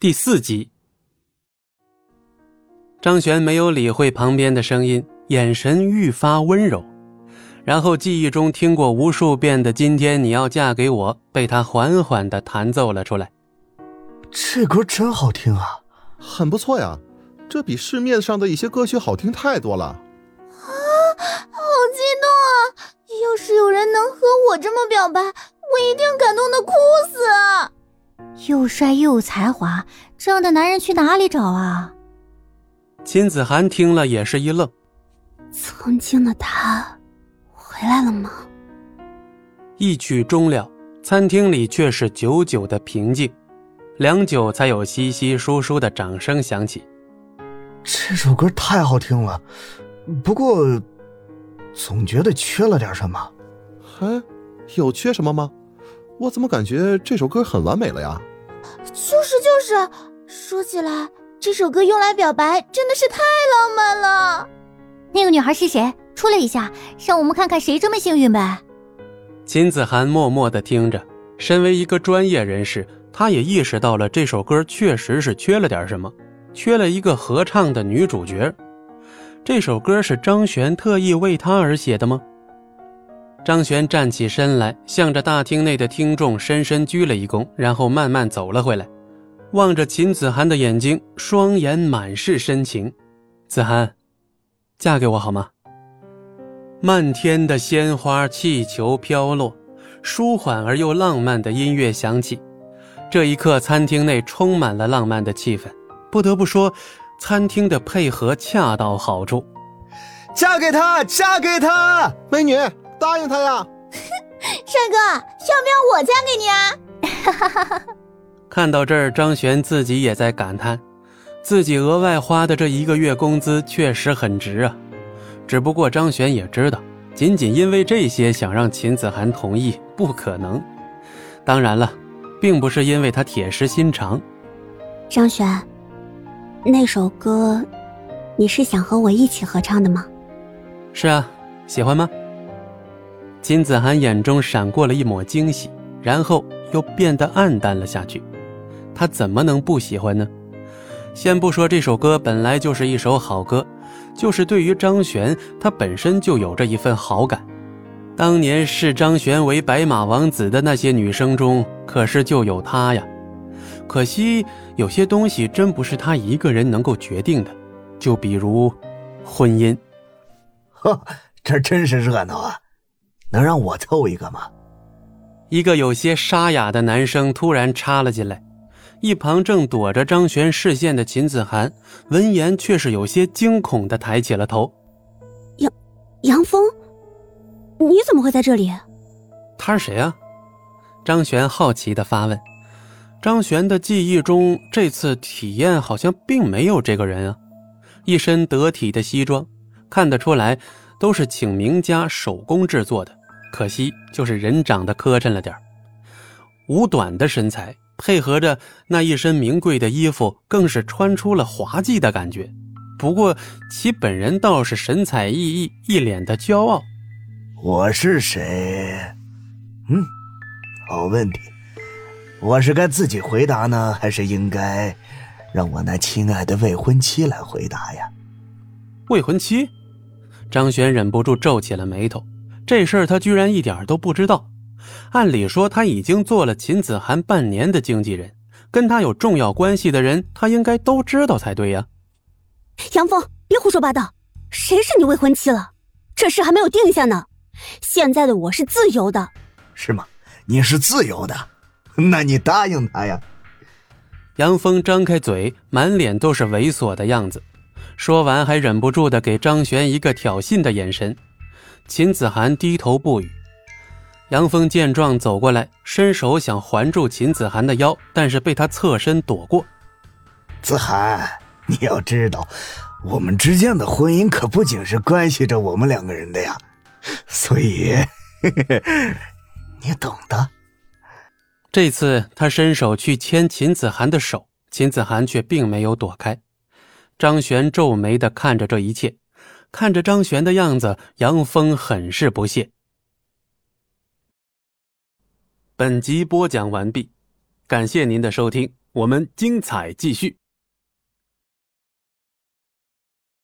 第四集，张璇没有理会旁边的声音，眼神愈发温柔。然后记忆中听过无数遍的“今天你要嫁给我”被他缓缓的弹奏了出来。这歌真好听啊，很不错呀，这比市面上的一些歌曲好听太多了。啊，好激动啊！要是有人能和我这么表白，我一定感动的哭死。又帅又有才华，这样的男人去哪里找啊？秦子涵听了也是一愣。曾经的他，回来了吗？一曲终了，餐厅里却是久久的平静，良久才有稀稀疏疏的掌声响起。这首歌太好听了，不过总觉得缺了点什么。哎，有缺什么吗？我怎么感觉这首歌很完美了呀？就是就是，说起来，这首歌用来表白真的是太浪漫了。那个女孩是谁？出来一下，让我们看看谁这么幸运呗。秦子涵默默的听着，身为一个专业人士，他也意识到了这首歌确实是缺了点什么，缺了一个合唱的女主角。这首歌是张悬特意为他而写的吗？张璇站起身来，向着大厅内的听众深深鞠了一躬，然后慢慢走了回来，望着秦子涵的眼睛，双眼满是深情。子涵，嫁给我好吗？漫天的鲜花、气球飘落，舒缓而又浪漫的音乐响起。这一刻，餐厅内充满了浪漫的气氛。不得不说，餐厅的配合恰到好处。嫁给他，嫁给他，美女。答应他呀，帅哥，要不要我嫁给你啊？看到这儿，张璇自己也在感叹，自己额外花的这一个月工资确实很值啊。只不过张璇也知道，仅仅因为这些想让秦子涵同意不可能。当然了，并不是因为他铁石心肠。张璇，那首歌，你是想和我一起合唱的吗？是啊，喜欢吗？金子涵眼中闪过了一抹惊喜，然后又变得暗淡了下去。他怎么能不喜欢呢？先不说这首歌本来就是一首好歌，就是对于张悬，他本身就有着一份好感。当年视张悬为白马王子的那些女生中，可是就有他呀。可惜有些东西真不是他一个人能够决定的，就比如婚姻。呵，这真是热闹啊！能让我凑一个吗？一个有些沙哑的男生突然插了进来，一旁正躲着张璇视线的秦子涵闻言却是有些惊恐的抬起了头。杨，杨峰，你怎么会在这里？他是谁啊？张璇好奇的发问。张璇的记忆中，这次体验好像并没有这个人啊，一身得体的西装，看得出来都是请名家手工制作的。可惜，就是人长得磕碜了点五短的身材配合着那一身名贵的衣服，更是穿出了滑稽的感觉。不过，其本人倒是神采奕奕，一脸的骄傲。我是谁？嗯，好问题。我是该自己回答呢，还是应该让我那亲爱的未婚妻来回答呀？未婚妻？张璇忍不住皱起了眉头。这事儿他居然一点都不知道。按理说他已经做了秦子涵半年的经纪人，跟他有重要关系的人，他应该都知道才对呀。杨峰，别胡说八道，谁是你未婚妻了？这事还没有定下呢。现在的我是自由的，是吗？你是自由的，那你答应他呀。杨峰张开嘴，满脸都是猥琐的样子，说完还忍不住的给张璇一个挑衅的眼神。秦子涵低头不语，杨峰见状走过来，伸手想环住秦子涵的腰，但是被他侧身躲过。子涵，你要知道，我们之间的婚姻可不仅是关系着我们两个人的呀，所以 你懂的。这次他伸手去牵秦子涵的手，秦子涵却并没有躲开。张璇皱眉的看着这一切。看着张璇的样子，杨峰很是不屑。本集播讲完毕，感谢您的收听。我们精彩继续。